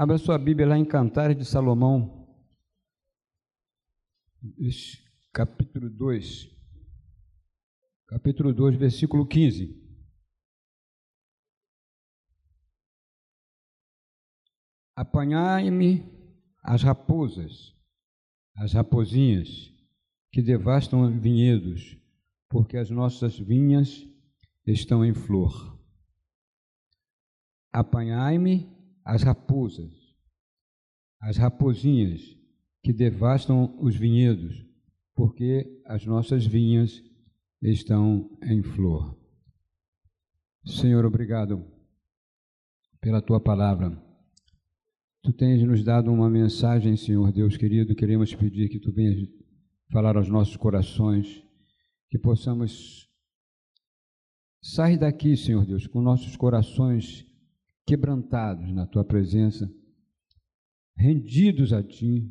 Abra sua Bíblia lá em Cantares de Salomão, capítulo 2. Capítulo 2, versículo 15. Apanhai-me as raposas, as rapozinhas, que devastam vinhedos, porque as nossas vinhas estão em flor. Apanhai-me as raposas, as rapozinhas que devastam os vinhedos, porque as nossas vinhas estão em flor. Senhor, obrigado pela tua palavra. Tu tens nos dado uma mensagem, Senhor Deus querido, queremos pedir que tu venhas falar aos nossos corações, que possamos sair daqui, Senhor Deus, com nossos corações quebrantados na tua presença, rendidos a ti,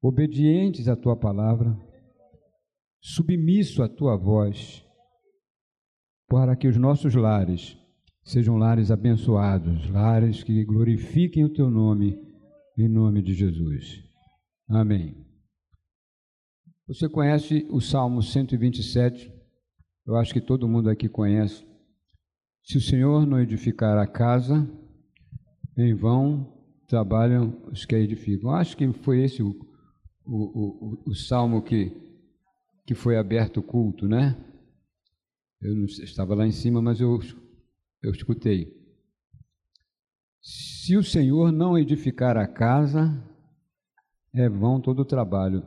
obedientes à tua palavra, submisso à tua voz, para que os nossos lares sejam lares abençoados, lares que glorifiquem o teu nome, em nome de Jesus. Amém. Você conhece o Salmo 127? Eu acho que todo mundo aqui conhece. Se o Senhor não edificar a casa, em vão trabalham os que a edificam. Acho que foi esse o, o, o, o salmo que, que foi aberto o culto, né? Eu não estava lá em cima, mas eu, eu escutei. Se o Senhor não edificar a casa, é vão todo o trabalho.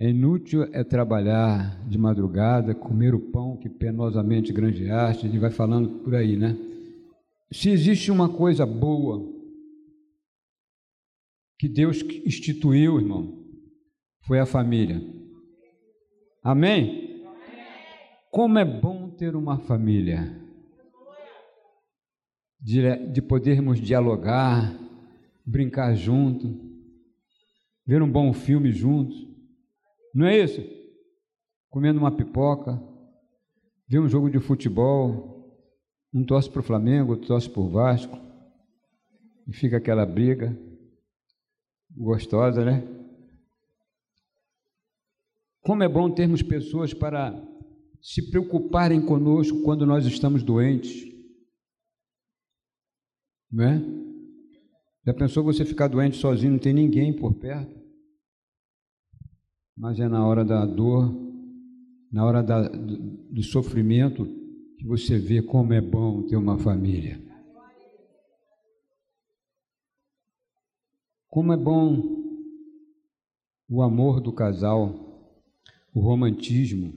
É inútil é trabalhar de madrugada, comer o pão que penosamente granjeaste, ele vai falando por aí, né? Se existe uma coisa boa que Deus instituiu, irmão, foi a família. Amém? Como é bom ter uma família, de, de podermos dialogar, brincar junto, ver um bom filme juntos. Não é isso? Comendo uma pipoca, ver um jogo de futebol, um torce para o Flamengo, outro torce para o Vasco, e fica aquela briga gostosa, né? Como é bom termos pessoas para se preocuparem conosco quando nós estamos doentes, não é? Já pensou você ficar doente sozinho, não tem ninguém por perto? Mas é na hora da dor, na hora da, do, do sofrimento, que você vê como é bom ter uma família. Como é bom o amor do casal, o romantismo,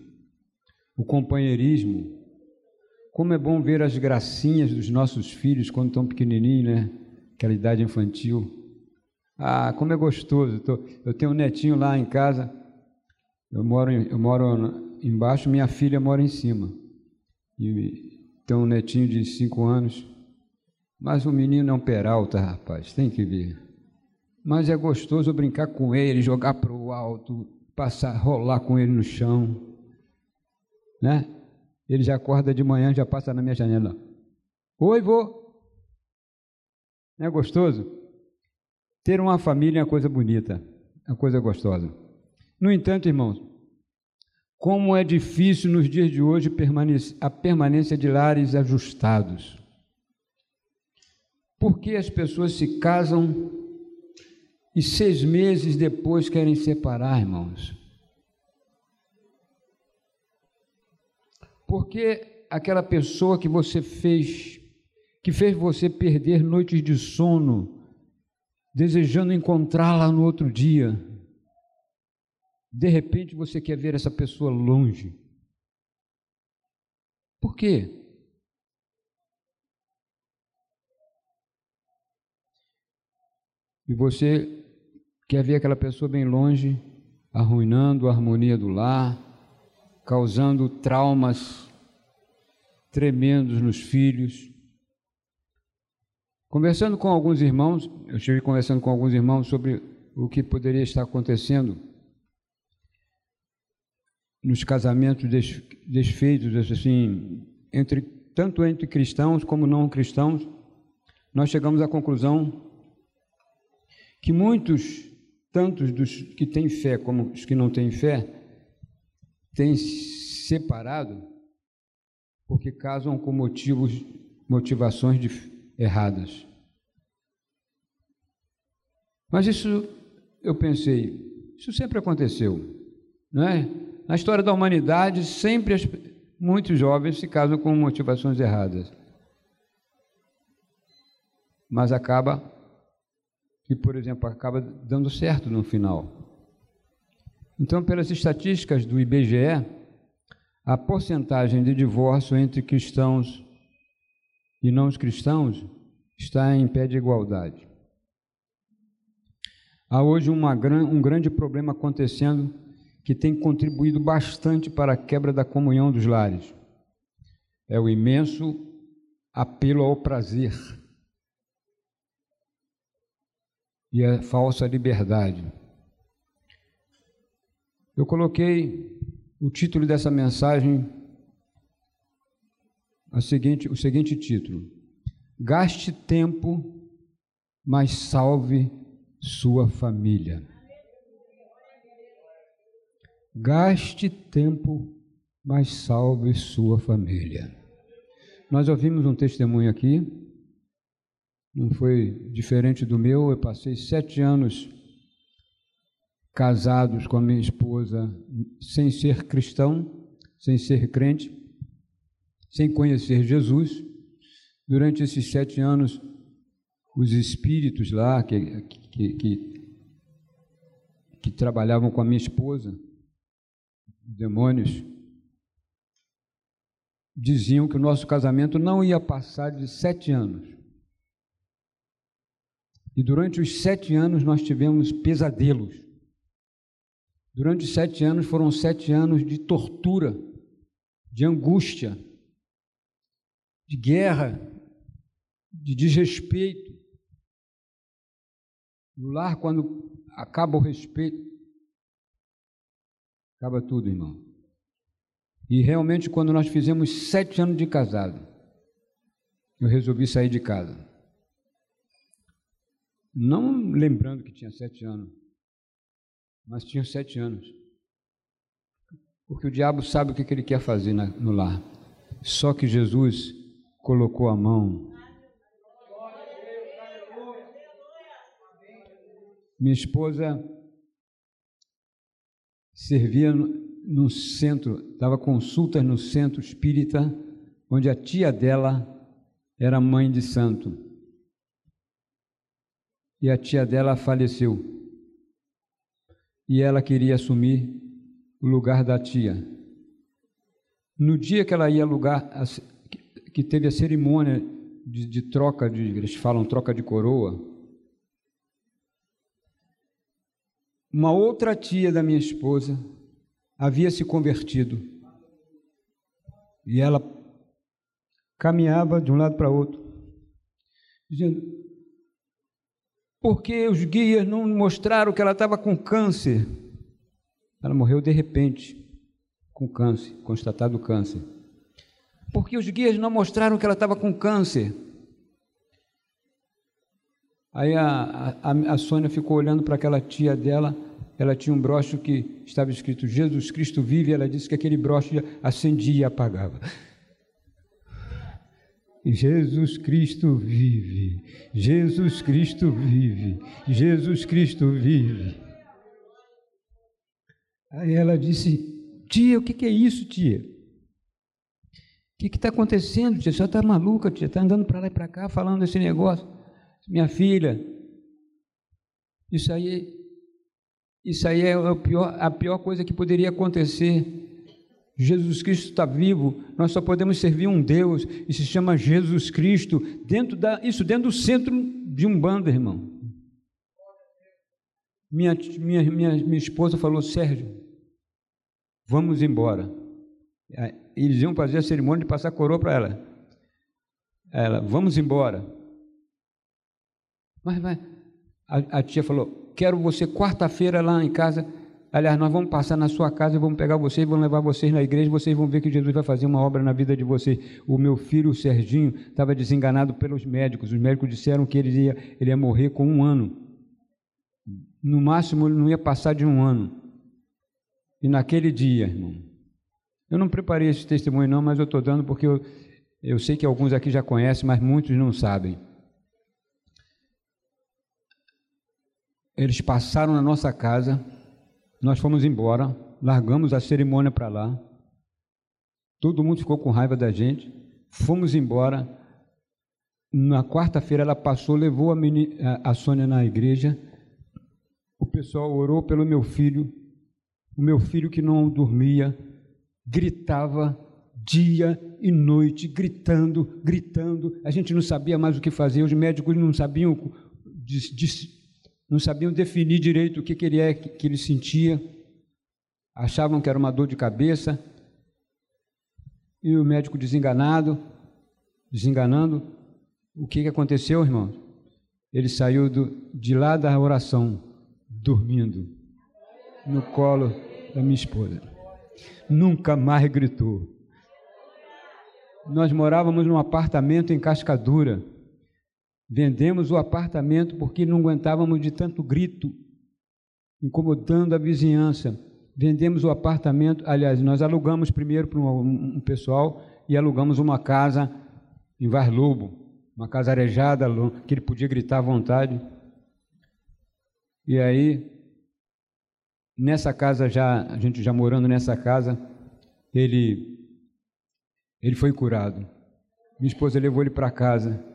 o companheirismo. Como é bom ver as gracinhas dos nossos filhos quando estão pequenininhos, né? Aquela idade infantil. Ah, como é gostoso. Eu tenho um netinho lá em casa eu moro, eu moro embaixo, minha filha mora em cima. E tem um netinho de cinco anos. Mas o menino é um peralta, rapaz, tem que ver. Mas é gostoso brincar com ele, jogar para o alto, passar, rolar com ele no chão. Né? Ele já acorda de manhã, já passa na minha janela. Oi, vô. Não é gostoso? Ter uma família é uma coisa bonita, é uma coisa gostosa. No entanto, irmãos, como é difícil nos dias de hoje a permanência de lares ajustados. Por que as pessoas se casam e seis meses depois querem separar, irmãos? Porque aquela pessoa que você fez, que fez você perder noites de sono, desejando encontrá-la no outro dia, de repente você quer ver essa pessoa longe. Por quê? E você quer ver aquela pessoa bem longe, arruinando a harmonia do lar, causando traumas tremendos nos filhos. Conversando com alguns irmãos, eu estive conversando com alguns irmãos sobre o que poderia estar acontecendo nos casamentos desfeitos, assim, entre, tanto entre cristãos como não cristãos, nós chegamos à conclusão que muitos, tantos dos que têm fé como os que não têm fé, têm separado porque casam com motivos, motivações de, erradas. Mas isso, eu pensei, isso sempre aconteceu, não é? Na história da humanidade, sempre as, muitos jovens se casam com motivações erradas. Mas acaba que, por exemplo, acaba dando certo no final. Então, pelas estatísticas do IBGE, a porcentagem de divórcio entre cristãos e não cristãos está em pé de igualdade. Há hoje uma, um grande problema acontecendo que tem contribuído bastante para a quebra da comunhão dos lares. É o imenso apelo ao prazer e a falsa liberdade. Eu coloquei o título dessa mensagem, a seguinte, o seguinte título: Gaste tempo, mas salve sua família. Gaste tempo, mas salve sua família. Nós ouvimos um testemunho aqui, não foi diferente do meu. Eu passei sete anos casados com a minha esposa, sem ser cristão, sem ser crente, sem conhecer Jesus. Durante esses sete anos, os espíritos lá que, que, que, que trabalhavam com a minha esposa, demônios, diziam que o nosso casamento não ia passar de sete anos. E durante os sete anos nós tivemos pesadelos. Durante sete anos foram sete anos de tortura, de angústia, de guerra, de desrespeito. No lar, quando acaba o respeito, Acaba tudo, irmão. E realmente, quando nós fizemos sete anos de casado, eu resolvi sair de casa. Não lembrando que tinha sete anos, mas tinha sete anos. Porque o diabo sabe o que ele quer fazer no lar. Só que Jesus colocou a mão. Minha esposa servia no centro, dava consultas no centro espírita, onde a tia dela era mãe de santo. E a tia dela faleceu. E ela queria assumir o lugar da tia. No dia que ela ia lugar, que teve a cerimônia de, de troca de, eles falam troca de coroa, uma outra tia da minha esposa havia se convertido. E ela caminhava de um lado para outro, dizendo: por que os guias não mostraram que ela estava com câncer? Ela morreu de repente, com câncer, constatado câncer. Por que os guias não mostraram que ela estava com câncer? Aí a, a, a Sônia ficou olhando para aquela tia dela, ela tinha um broche que estava escrito Jesus Cristo vive, ela disse que aquele broche acendia e apagava. Jesus Cristo vive, Jesus Cristo vive, Jesus Cristo vive. Aí ela disse: Tia, o que, é isso, tia? O que está acontecendo, tia? Senhora está maluca, tia? Está andando para lá e para cá falando esse negócio minha filha, isso aí, isso aí é a pior, a pior coisa que poderia acontecer. Jesus Cristo está vivo, nós só podemos servir um Deus, e se chama Jesus Cristo, dentro da, isso dentro do centro de um bando, irmão. Minha, minha, minha, minha esposa falou, Sérgio, vamos embora. Eles iam fazer a cerimônia de passar coroa para ela. Ela, vamos embora. Mas, mas a, a tia falou: Quero você quarta-feira lá em casa Aliás, nós vamos passar na sua casa, vamos pegar vocês, vamos levar vocês na igreja, vocês vão ver que Jesus vai fazer uma obra na vida de vocês. O meu filho, o Serginho, estava desenganado pelos médicos. Os médicos disseram que ele ia, ele ia morrer com um ano. No máximo, ele não ia passar de um ano. E naquele dia, irmão, eu não preparei esse testemunho não, mas eu estou dando porque eu, eu sei que alguns aqui já conhecem, mas muitos não sabem. Eles passaram na nossa casa nós fomos embora, largamos a cerimônia para lá. Todo mundo ficou com raiva da gente. Fomos embora. Na quarta-feira ela passou, levou a, menina, a Sônia na igreja. O pessoal orou pelo meu filho. O meu filho que não dormia, gritava dia e noite, gritando, gritando. A gente não sabia mais o que fazer. Os médicos não sabiam não sabiam definir direito o que, que ele é que ele sentia, achavam que era uma dor de cabeça, e o médico desenganado, desenganando, o que, que aconteceu, irmão? Ele saiu do, de lá da oração, dormindo, no colo da minha esposa. Nunca mais gritou. Nós morávamos num apartamento em Cascadura. Vendemos o apartamento porque não aguentávamos de tanto grito, incomodando a vizinhança. Vendemos o apartamento, aliás, nós alugamos primeiro para um, pessoal e alugamos uma casa em Varlobo, uma casa arejada, que ele podia gritar à vontade. E aí, nessa casa já, a gente já morando nessa casa, ele, ele foi curado. Minha esposa levou ele para casa.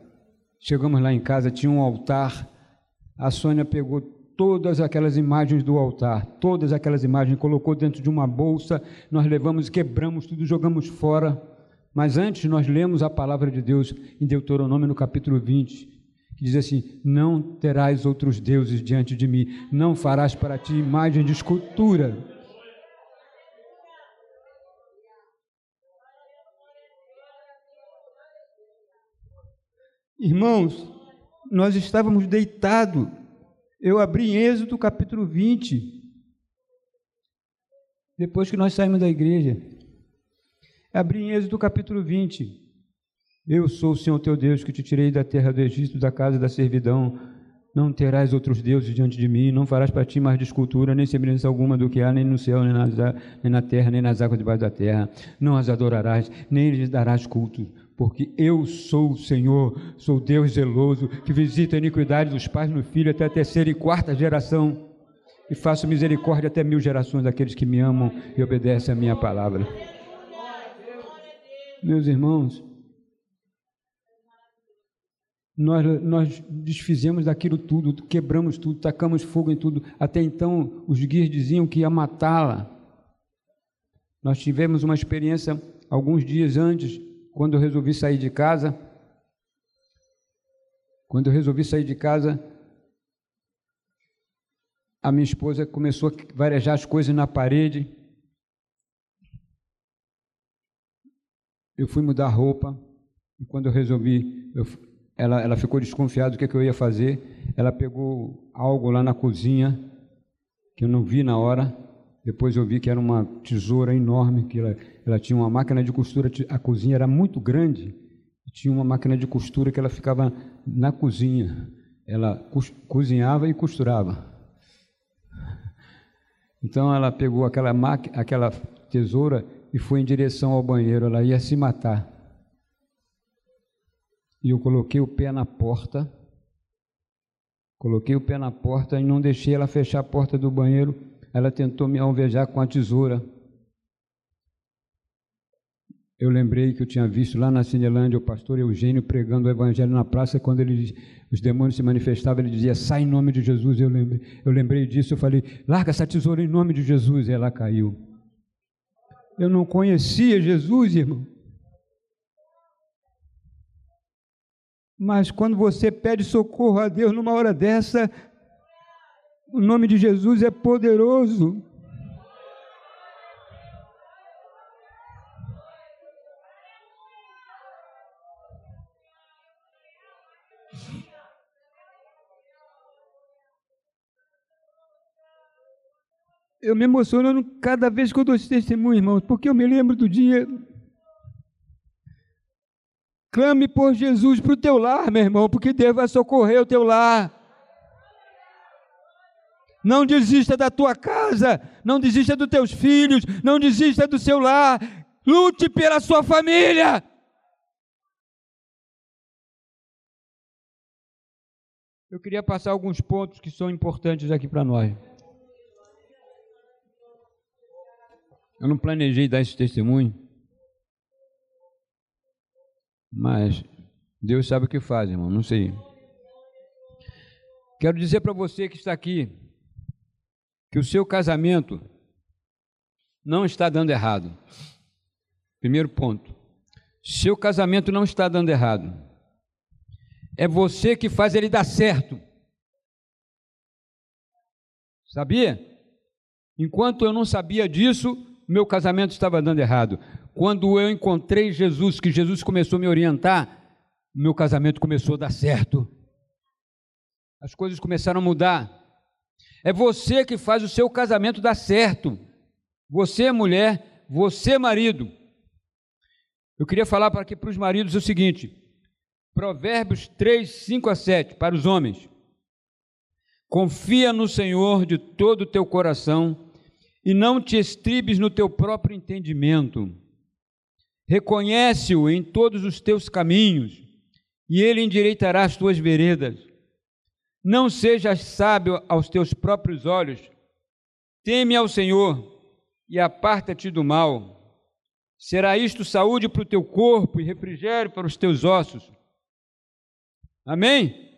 Chegamos lá em casa, tinha um altar. A Sônia pegou todas aquelas imagens do altar, todas aquelas imagens, colocou dentro de uma bolsa. Nós levamos, quebramos tudo, jogamos fora. Mas antes nós lemos a palavra de Deus em Deuteronômio no capítulo 20, que diz assim: Não terás outros deuses diante de mim, não farás para ti imagem de escultura. Irmãos, nós estávamos deitados. Eu abri em Êxodo capítulo 20. Depois que nós saímos da igreja. Abri em Êxodo capítulo 20. Eu sou o Senhor teu Deus que te tirei da terra do Egito, da casa da servidão. Não terás outros deuses diante de mim, não farás para ti mais de escultura, nem semelhança alguma do que há, nem no céu, nem, nem na terra, nem nas águas debaixo da terra. Não as adorarás, nem lhes darás culto porque eu sou o Senhor, sou Deus zeloso, que visita a iniquidade dos pais no filho até a terceira e quarta geração, e faço misericórdia até mil gerações daqueles que me amam e obedecem a minha palavra. Meus irmãos, nós, nós desfizemos daquilo tudo, quebramos tudo, tacamos fogo em tudo. Até então, os guias diziam que ia matá-la. Nós tivemos uma experiência alguns dias antes quando eu resolvi sair de casa, quando eu resolvi sair de casa, a minha esposa começou a varejar as coisas na parede. Eu fui mudar roupa e quando eu resolvi, eu, ela, ela ficou desconfiada do que, que eu ia fazer. Ela pegou algo lá na cozinha que eu não vi na hora. Depois eu vi que era uma tesoura enorme, que ela, ela tinha uma máquina de costura, a cozinha era muito grande, tinha uma máquina de costura que ela ficava na cozinha. Ela co cozinhava e costurava. Então ela pegou aquela, aquela tesoura e foi em direção ao banheiro, ela ia se matar. E eu coloquei o pé na porta, coloquei o pé na porta e não deixei ela fechar a porta do banheiro ela tentou me alvejar com a tesoura. Eu lembrei que eu tinha visto lá na Cinelândia o pastor Eugênio pregando o evangelho na praça, quando ele, os demônios se manifestavam, ele dizia, sai em nome de Jesus. Eu lembrei, eu lembrei disso, eu falei, larga essa tesoura em nome de Jesus, e ela caiu. Eu não conhecia Jesus, irmão. Mas quando você pede socorro a Deus numa hora dessa, o nome de Jesus é poderoso. eu me emociono cada vez que eu dou esse testemunho, irmãos, porque eu me lembro do dia. Clame por Jesus para o teu lar, meu irmão, porque Deus vai socorrer o teu lar. Não desista da tua casa, não desista dos teus filhos, não desista do seu lar. Lute pela sua família. Eu queria passar alguns pontos que são importantes aqui para nós. Eu não planejei dar esse testemunho, mas Deus sabe o que faz, irmão, não sei. Quero dizer para você que está aqui que o seu casamento não está dando errado. Primeiro ponto. Seu casamento não está dando errado. É você que faz ele dar certo. Sabia? Enquanto eu não sabia disso, meu casamento estava dando errado. Quando eu encontrei Jesus, que Jesus começou a me orientar, meu casamento começou a dar certo. As coisas começaram a mudar. É você que faz o seu casamento dar certo. Você, mulher, você, marido. Eu queria falar para aqui para os maridos o seguinte: Provérbios 3, 5 a 7, para os homens. Confia no Senhor de todo o teu coração e não te estribes no teu próprio entendimento. Reconhece-o em todos os teus caminhos, e ele endireitará as tuas veredas. Não sejas sábio aos teus próprios olhos. Teme ao Senhor e aparta-te do mal. Será isto saúde para o teu corpo e refrigério para os teus ossos. Amém?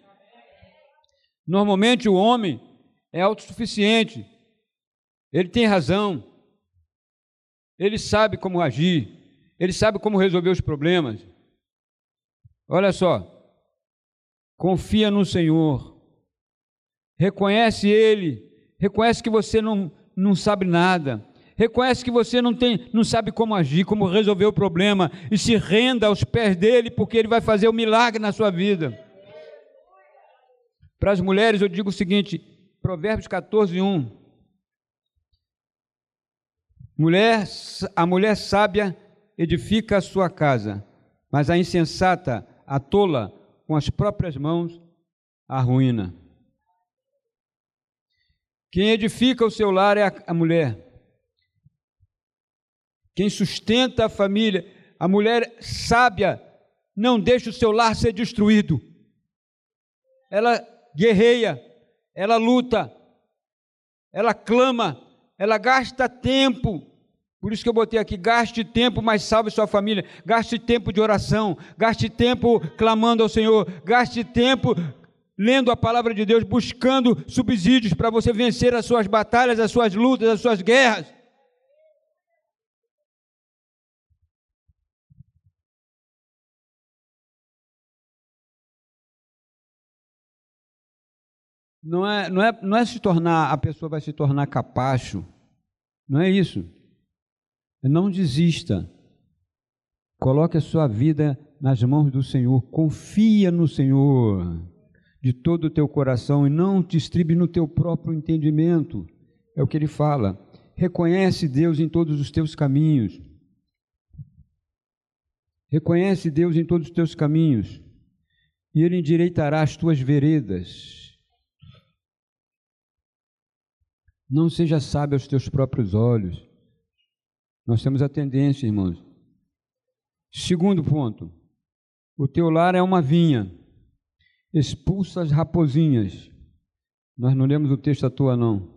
Normalmente o homem é autossuficiente, ele tem razão. Ele sabe como agir. Ele sabe como resolver os problemas. Olha só. Confia no Senhor. Reconhece Ele. Reconhece que você não, não sabe nada. Reconhece que você não, tem, não sabe como agir, como resolver o problema. E se renda aos pés dele, porque ele vai fazer o um milagre na sua vida. Para as mulheres, eu digo o seguinte: Provérbios 14, 1. Mulher, a mulher sábia edifica a sua casa, mas a insensata, a tola, com as próprias mãos, a ruína. Quem edifica o seu lar é a, a mulher. Quem sustenta a família, a mulher sábia, não deixa o seu lar ser destruído. Ela guerreia, ela luta, ela clama, ela gasta tempo por isso que eu botei aqui: gaste tempo, mas salve sua família. Gaste tempo de oração. Gaste tempo clamando ao Senhor. Gaste tempo lendo a palavra de Deus, buscando subsídios para você vencer as suas batalhas, as suas lutas, as suas guerras. Não é, não, é, não é se tornar, a pessoa vai se tornar capacho. Não é isso. Não desista. Coloque a sua vida nas mãos do Senhor. Confia no Senhor de todo o teu coração e não te estribe no teu próprio entendimento. É o que ele fala. Reconhece Deus em todos os teus caminhos. Reconhece Deus em todos os teus caminhos, e Ele endireitará as tuas veredas. Não seja sábio aos teus próprios olhos. Nós temos a tendência, irmãos. Segundo ponto: o teu lar é uma vinha, expulsa as raposinhas. Nós não lemos o texto à toa, não.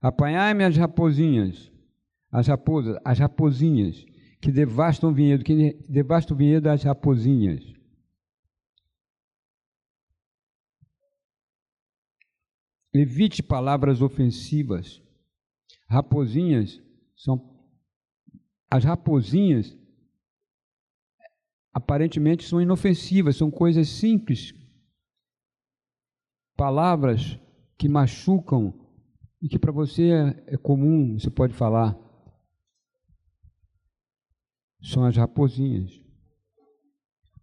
Apanhai-me as raposinhas, as raposas, as raposinhas, que devastam o vinhedo, que devastam o vinhedo as raposinhas. Evite palavras ofensivas. Raposinhas são as raposinhas aparentemente são inofensivas, são coisas simples, palavras que machucam e que para você é, é comum, você pode falar. São as raposinhas.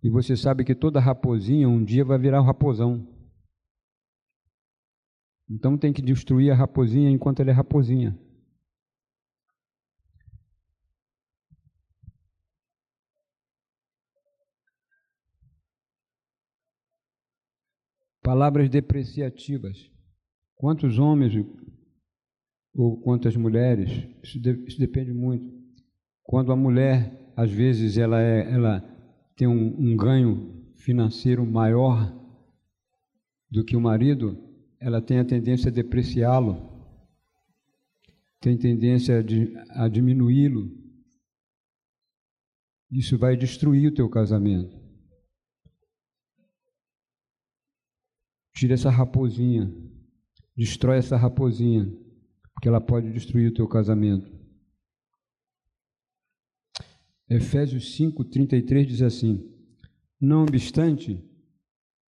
E você sabe que toda raposinha um dia vai virar um raposão. Então tem que destruir a raposinha enquanto ela é raposinha. Palavras depreciativas. Quantos homens ou quantas mulheres, isso, de, isso depende muito. Quando a mulher, às vezes, ela, é, ela tem um, um ganho financeiro maior do que o marido, ela tem a tendência a depreciá-lo, tem tendência a, a diminuí-lo. Isso vai destruir o teu casamento. Tira essa raposinha, destrói essa raposinha, porque ela pode destruir o teu casamento. Efésios 5, 33 diz assim: Não obstante,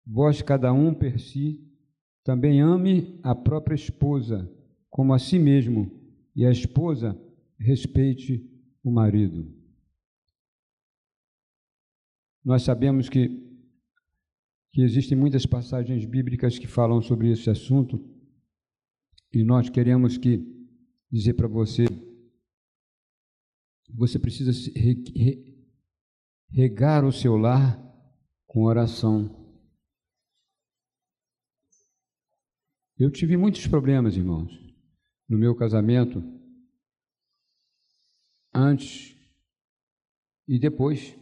vós cada um per si também ame a própria esposa como a si mesmo, e a esposa respeite o marido. Nós sabemos que, que existem muitas passagens bíblicas que falam sobre esse assunto, e nós queremos que dizer para você você precisa regar o seu lar com oração. Eu tive muitos problemas, irmãos, no meu casamento, antes e depois.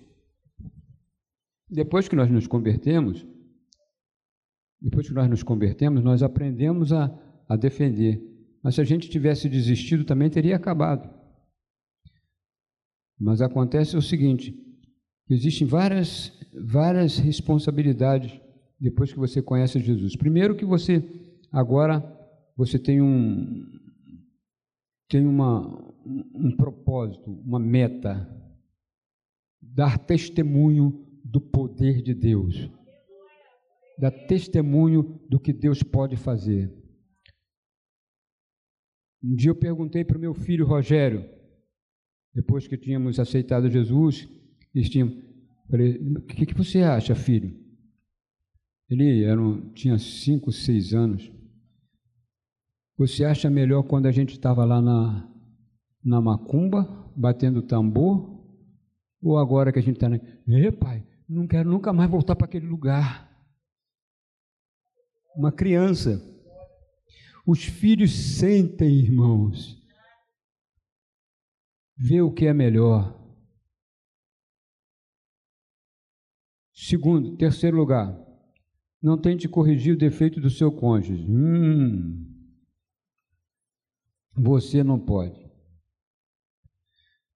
Depois que nós nos convertemos, depois que nós nos convertemos, nós aprendemos a, a defender. Mas se a gente tivesse desistido, também teria acabado. Mas acontece o seguinte: existem várias, várias responsabilidades depois que você conhece Jesus. Primeiro que você agora você tem um tem uma, um propósito, uma meta, dar testemunho do poder de Deus, dar testemunho do que Deus pode fazer. Um dia eu perguntei para o meu filho Rogério, depois que tínhamos aceitado Jesus, eles falei, o que, que você acha, filho? Ele era, tinha cinco, seis anos. Você acha melhor quando a gente estava lá na, na macumba, batendo tambor, ou agora que a gente está na. Ê, pai, não quero nunca mais voltar para aquele lugar. Uma criança. Os filhos sentem, irmãos vê o que é melhor. Segundo, terceiro lugar, não tente corrigir o defeito do seu cônjuge. Hum, você não pode.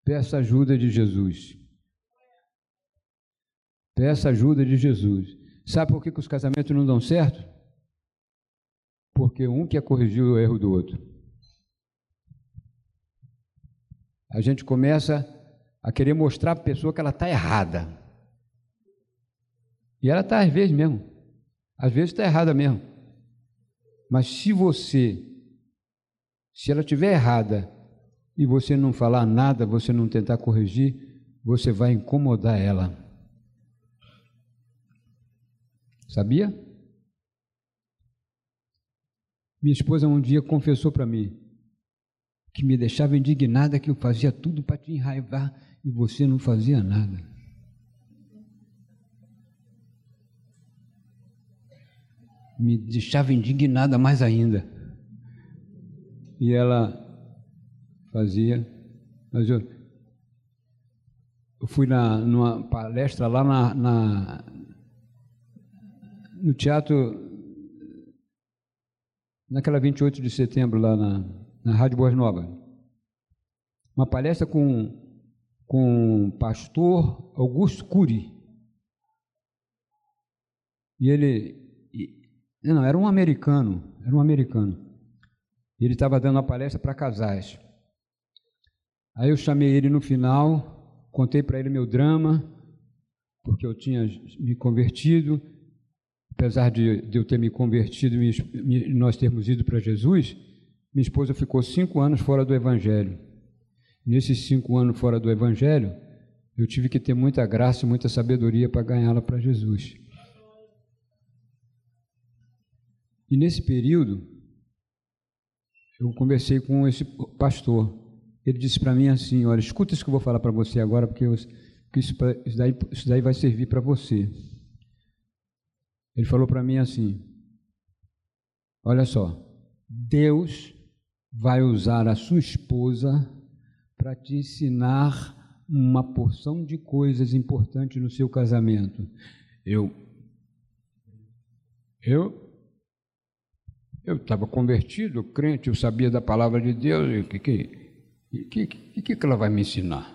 Peça ajuda de Jesus. Peça ajuda de Jesus. Sabe por que, que os casamentos não dão certo? Porque um quer corrigir o erro do outro. a gente começa a querer mostrar para a pessoa que ela está errada. E ela está às vezes mesmo. Às vezes está errada mesmo. Mas se você, se ela estiver errada e você não falar nada, você não tentar corrigir, você vai incomodar ela. Sabia? Minha esposa um dia confessou para mim: que me deixava indignada que eu fazia tudo para te enraivar e você não fazia nada. Me deixava indignada mais ainda. E ela fazia, mas eu, eu fui na, numa palestra lá na, na no teatro, naquela 28 de setembro, lá na, na Rádio Boas Novas. Uma palestra com, com o pastor Augusto Cury. E ele. Não, era um americano, era um americano. Ele estava dando uma palestra para casais. Aí eu chamei ele no final, contei para ele meu drama, porque eu tinha me convertido, apesar de, de eu ter me convertido e nós termos ido para Jesus, minha esposa ficou cinco anos fora do Evangelho. Nesses cinco anos fora do Evangelho, eu tive que ter muita graça e muita sabedoria para ganhá-la para Jesus. E nesse período, eu conversei com esse pastor. Ele disse para mim assim: Olha, escuta isso que eu vou falar para você agora, porque, eu, que isso, isso, daí, isso daí vai servir para você. Ele falou para mim assim: Olha só, Deus vai usar a sua esposa para te ensinar uma porção de coisas importantes no seu casamento. Eu eu eu estava convertido, crente, eu sabia da palavra de Deus, e o que que, que, que, que ela vai me ensinar?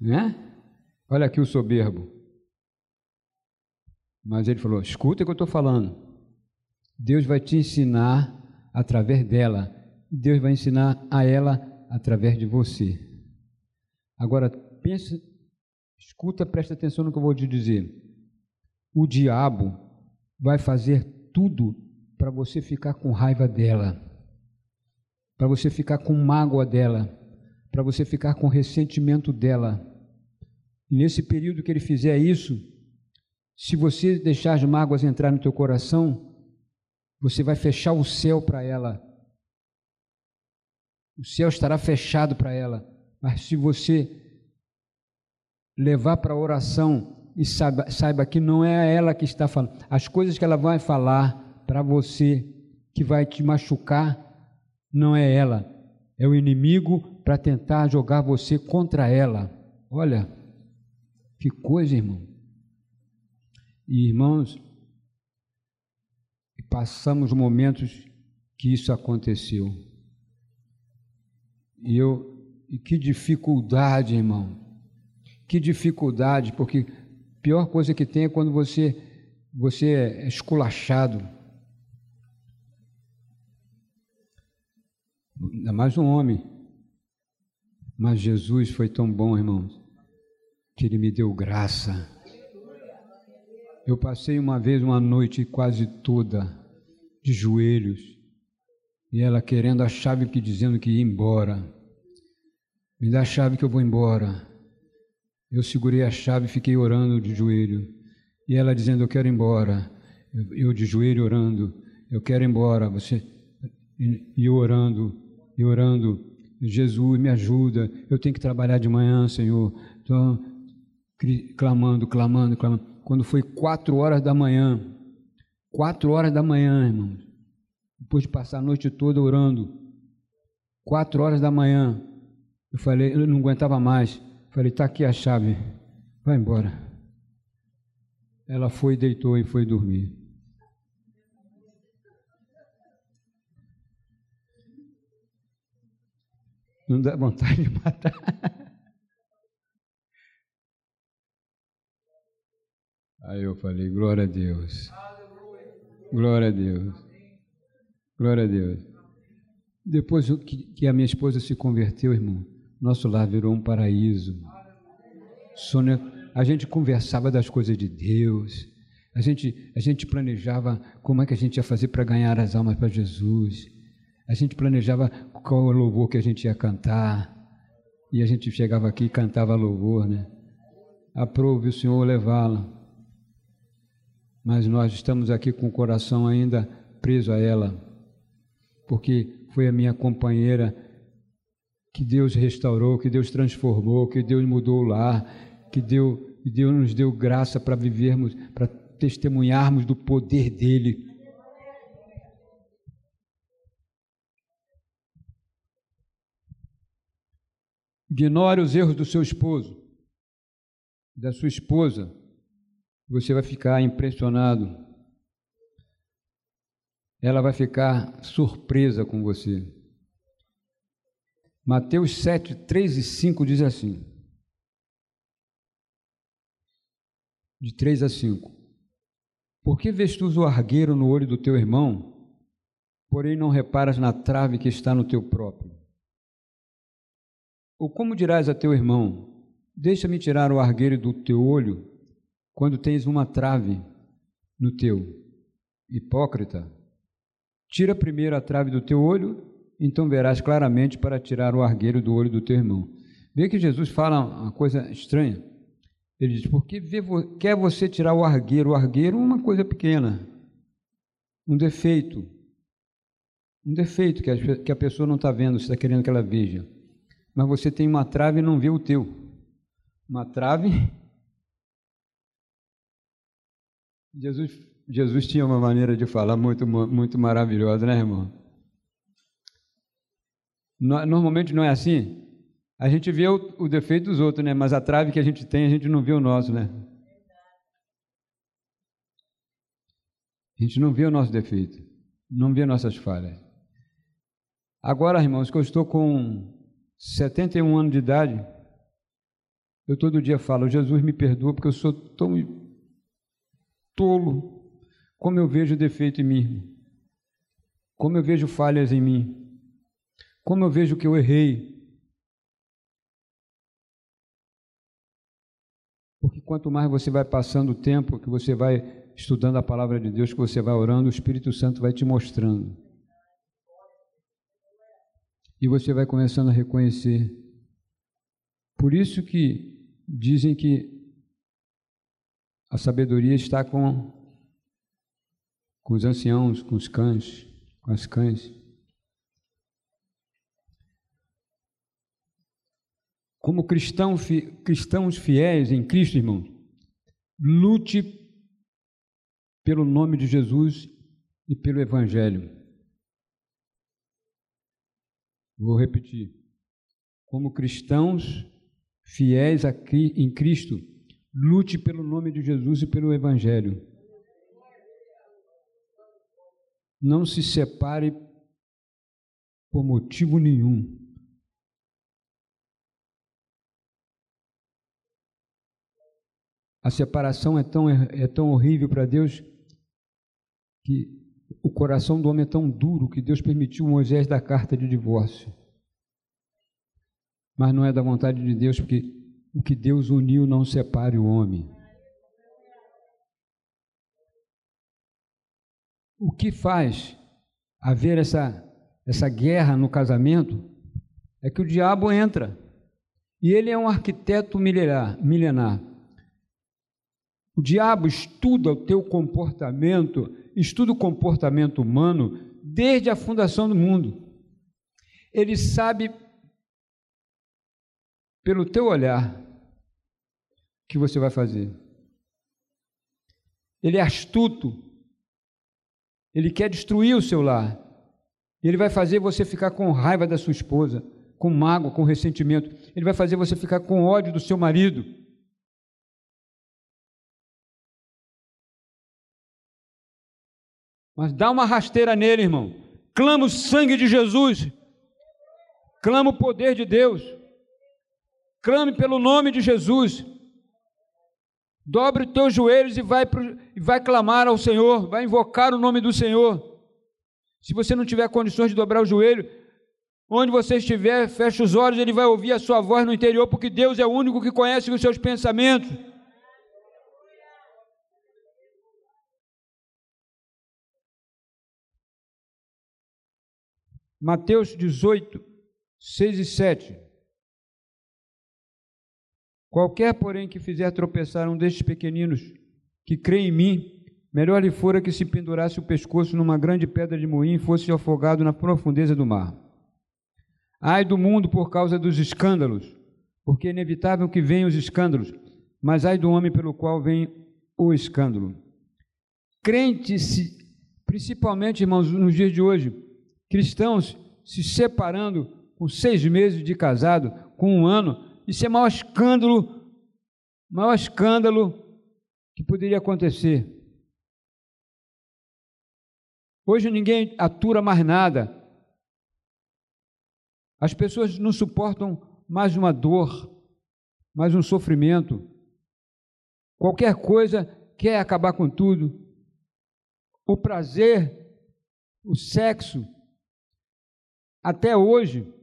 Né? Olha aqui o soberbo. Mas ele falou: escuta o que eu estou falando. Deus vai te ensinar através dela. Deus vai ensinar a ela através de você. Agora, pensa, escuta, presta atenção no que eu vou te dizer. O diabo vai fazer tudo para você ficar com raiva dela, para você ficar com mágoa dela, para você ficar com ressentimento dela. E nesse período que ele fizer isso, se você deixar as mágoas entrar no teu coração, você vai fechar o céu para ela. O céu estará fechado para ela. Mas se você levar para a oração e saiba, saiba que não é ela que está falando, as coisas que ela vai falar para você que vai te machucar, não é ela, é o inimigo para tentar jogar você contra ela. Olha, que coisa, irmão. E irmãos, passamos momentos que isso aconteceu. E eu, e que dificuldade, irmão. Que dificuldade, porque pior coisa que tem é quando você você é esculachado. Ainda mais um homem. Mas Jesus foi tão bom, irmãos, que ele me deu graça. Eu passei uma vez uma noite quase toda de joelhos e ela querendo a chave que dizendo que ia embora. Me dá a chave que eu vou embora. Eu segurei a chave e fiquei orando de joelho. E ela dizendo: Eu quero ir embora. Eu, de joelho orando: Eu quero ir embora. Você e orando, e orando. Jesus, me ajuda. Eu tenho que trabalhar de manhã, Senhor. Então, clamando, clamando, clamando quando foi quatro horas da manhã. Quatro horas da manhã, irmãos. Depois de passar a noite toda orando. Quatro horas da manhã. Eu falei, eu não aguentava mais. Falei, está aqui a chave. Vai embora. Ela foi, deitou e foi dormir. Não dá vontade de matar. Aí eu falei, glória a Deus. Glória a Deus. Glória a Deus. Depois que a minha esposa se converteu, irmão, nosso lar virou um paraíso. Sônia, a gente conversava das coisas de Deus. A gente, a gente planejava como é que a gente ia fazer para ganhar as almas para Jesus. A gente planejava qual o louvor que a gente ia cantar. E a gente chegava aqui e cantava louvor, né? Aprove o Senhor levá-la mas nós estamos aqui com o coração ainda preso a ela, porque foi a minha companheira que Deus restaurou, que Deus transformou, que Deus mudou o lar, que Deus, que Deus nos deu graça para vivermos, para testemunharmos do poder dele. Ignore os erros do seu esposo, da sua esposa você vai ficar impressionado. Ela vai ficar surpresa com você. Mateus 7, 3 e 5 diz assim: de 3 a 5: Por que vês tu o argueiro no olho do teu irmão, porém não reparas na trave que está no teu próprio? Ou como dirás a teu irmão: Deixa-me tirar o argueiro do teu olho, quando tens uma trave no teu. Hipócrita, tira primeiro a trave do teu olho, então verás claramente para tirar o argueiro do olho do teu irmão. Vê que Jesus fala uma coisa estranha. Ele diz: Porque quer você tirar o argueiro? O argueiro é uma coisa pequena, um defeito. Um defeito que a, que a pessoa não está vendo, você está querendo que ela veja. Mas você tem uma trave e não vê o teu. Uma trave. Jesus, Jesus tinha uma maneira de falar muito, muito maravilhosa, né, irmão? Normalmente não é assim. A gente vê o, o defeito dos outros, né? Mas a trave que a gente tem, a gente não vê o nosso, né? A gente não vê o nosso defeito, não vê nossas falhas. Agora, irmãos, que eu estou com 71 anos de idade, eu todo dia falo, Jesus me perdoa porque eu sou tão tolo, como eu vejo defeito em mim, como eu vejo falhas em mim, como eu vejo que eu errei. Porque quanto mais você vai passando o tempo, que você vai estudando a palavra de Deus, que você vai orando, o Espírito Santo vai te mostrando. E você vai começando a reconhecer. Por isso que dizem que a sabedoria está com, com os anciãos, com os cães, com as cães. Como cristão, cristãos fiéis em Cristo, irmão, lute pelo nome de Jesus e pelo Evangelho. Vou repetir. Como cristãos fiéis aqui em Cristo, lute pelo nome de Jesus e pelo Evangelho. Não se separe por motivo nenhum. A separação é tão, é tão horrível para Deus que o coração do homem é tão duro que Deus permitiu Moisés dar carta de divórcio. Mas não é da vontade de Deus, porque o que Deus uniu não separe o homem. O que faz haver essa, essa guerra no casamento é que o diabo entra. E ele é um arquiteto milenar. milenar. O diabo estuda o teu comportamento estuda o comportamento humano desde a fundação do mundo. Ele sabe, pelo teu olhar, que você vai fazer. Ele é astuto. Ele quer destruir o seu lar. Ele vai fazer você ficar com raiva da sua esposa, com mágoa, com ressentimento. Ele vai fazer você ficar com ódio do seu marido. Mas dá uma rasteira nele, irmão. Clama o sangue de Jesus. Clama o poder de Deus. Clame pelo nome de Jesus. Dobre os teus joelhos e vai, e vai clamar ao Senhor, vai invocar o nome do Senhor. Se você não tiver condições de dobrar o joelho, onde você estiver, feche os olhos, ele vai ouvir a sua voz no interior, porque Deus é o único que conhece os seus pensamentos. Mateus 18, 6 e 7. Qualquer, porém, que fizer tropeçar um destes pequeninos que crê em mim, melhor lhe fora que se pendurasse o pescoço numa grande pedra de moinho e fosse afogado na profundeza do mar. Ai do mundo por causa dos escândalos, porque é inevitável que venham os escândalos, mas ai do homem pelo qual vem o escândalo. Crente, principalmente, irmãos, nos dias de hoje, cristãos se separando com seis meses de casado, com um ano, isso é o maior escândalo, maior escândalo que poderia acontecer. Hoje ninguém atura mais nada. As pessoas não suportam mais uma dor, mais um sofrimento. Qualquer coisa quer acabar com tudo. O prazer, o sexo, até hoje,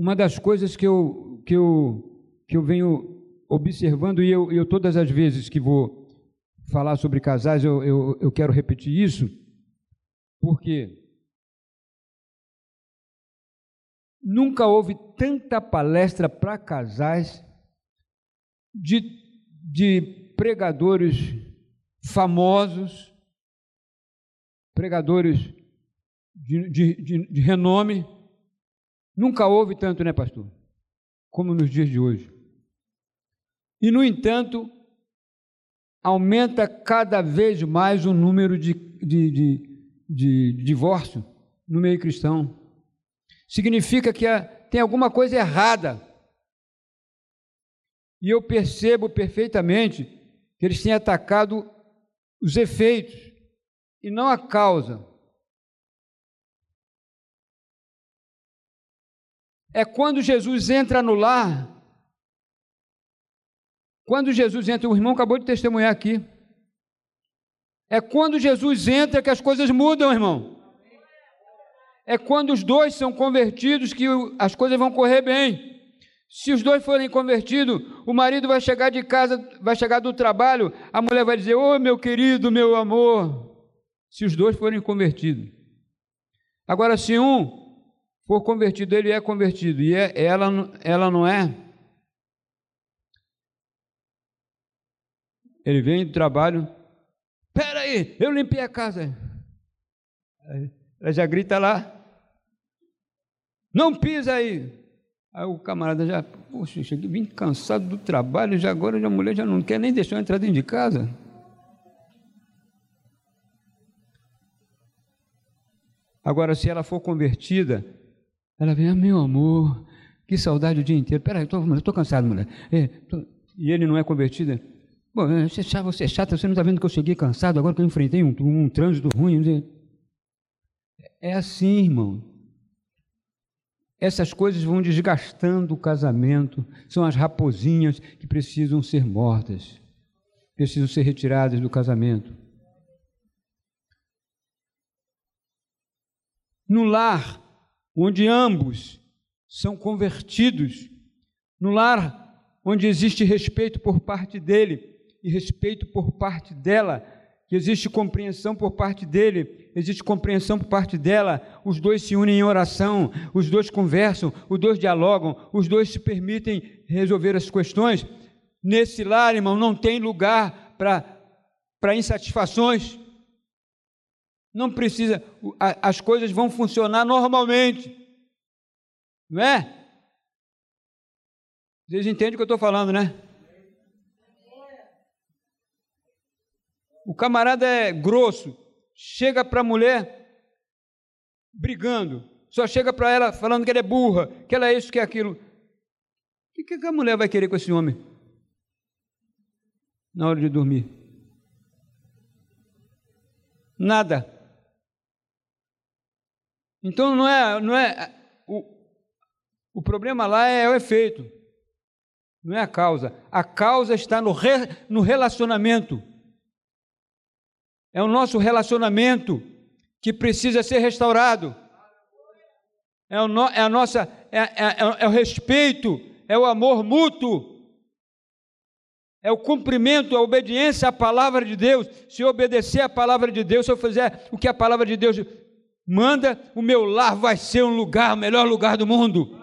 uma das coisas que eu, que eu, que eu venho observando, e eu, eu todas as vezes que vou falar sobre casais, eu, eu, eu quero repetir isso, porque nunca houve tanta palestra para casais de, de pregadores famosos, pregadores de, de, de, de renome. Nunca houve tanto, né, pastor? Como nos dias de hoje. E, no entanto, aumenta cada vez mais o número de, de, de, de divórcio no meio cristão. Significa que tem alguma coisa errada. E eu percebo perfeitamente que eles têm atacado os efeitos e não a causa. É quando Jesus entra no lar quando Jesus entra, o irmão acabou de testemunhar aqui. É quando Jesus entra que as coisas mudam, irmão. É quando os dois são convertidos que as coisas vão correr bem. Se os dois forem convertidos, o marido vai chegar de casa, vai chegar do trabalho, a mulher vai dizer: Ô oh, meu querido, meu amor. Se os dois forem convertidos. Agora, se um for convertido, ele é convertido e é, ela, ela não é, Ele vem do trabalho, espera aí, eu limpei a casa. Ela já grita lá, não pisa aí. Aí o camarada já, poxa, cheguei vim cansado do trabalho, já agora a mulher já não quer nem deixar eu entrar dentro de casa. Agora, se ela for convertida, ela vem, ah, meu amor, que saudade o dia inteiro. Peraí, eu estou cansado, mulher. É, tô... E ele não é convertida, Bom, você é você é chato, você não está vendo que eu cheguei cansado agora que eu enfrentei um, um trânsito ruim. É assim, irmão. Essas coisas vão desgastando o casamento, são as raposinhas que precisam ser mortas, precisam ser retiradas do casamento. No lar, onde ambos são convertidos, no lar onde existe respeito por parte dele, e respeito por parte dela, que existe compreensão por parte dele, existe compreensão por parte dela, os dois se unem em oração, os dois conversam, os dois dialogam, os dois se permitem resolver as questões. Nesse lar, irmão, não tem lugar para insatisfações. Não precisa, as coisas vão funcionar normalmente. Não é? Vocês entendem o que eu estou falando, né? O camarada é grosso, chega para a mulher brigando, só chega para ela falando que ela é burra, que ela é isso, que é aquilo. O que, que a mulher vai querer com esse homem? Na hora de dormir? Nada. Então não é, não é o, o problema lá é o efeito, não é a causa. A causa está no, re, no relacionamento. É o nosso relacionamento que precisa ser restaurado. É, o no, é a nossa, é, é, é, é o respeito, é o amor mútuo, é o cumprimento, a obediência à palavra de Deus. Se eu obedecer à palavra de Deus, se eu fizer o que a palavra de Deus manda, o meu lar vai ser um lugar, o melhor lugar do mundo.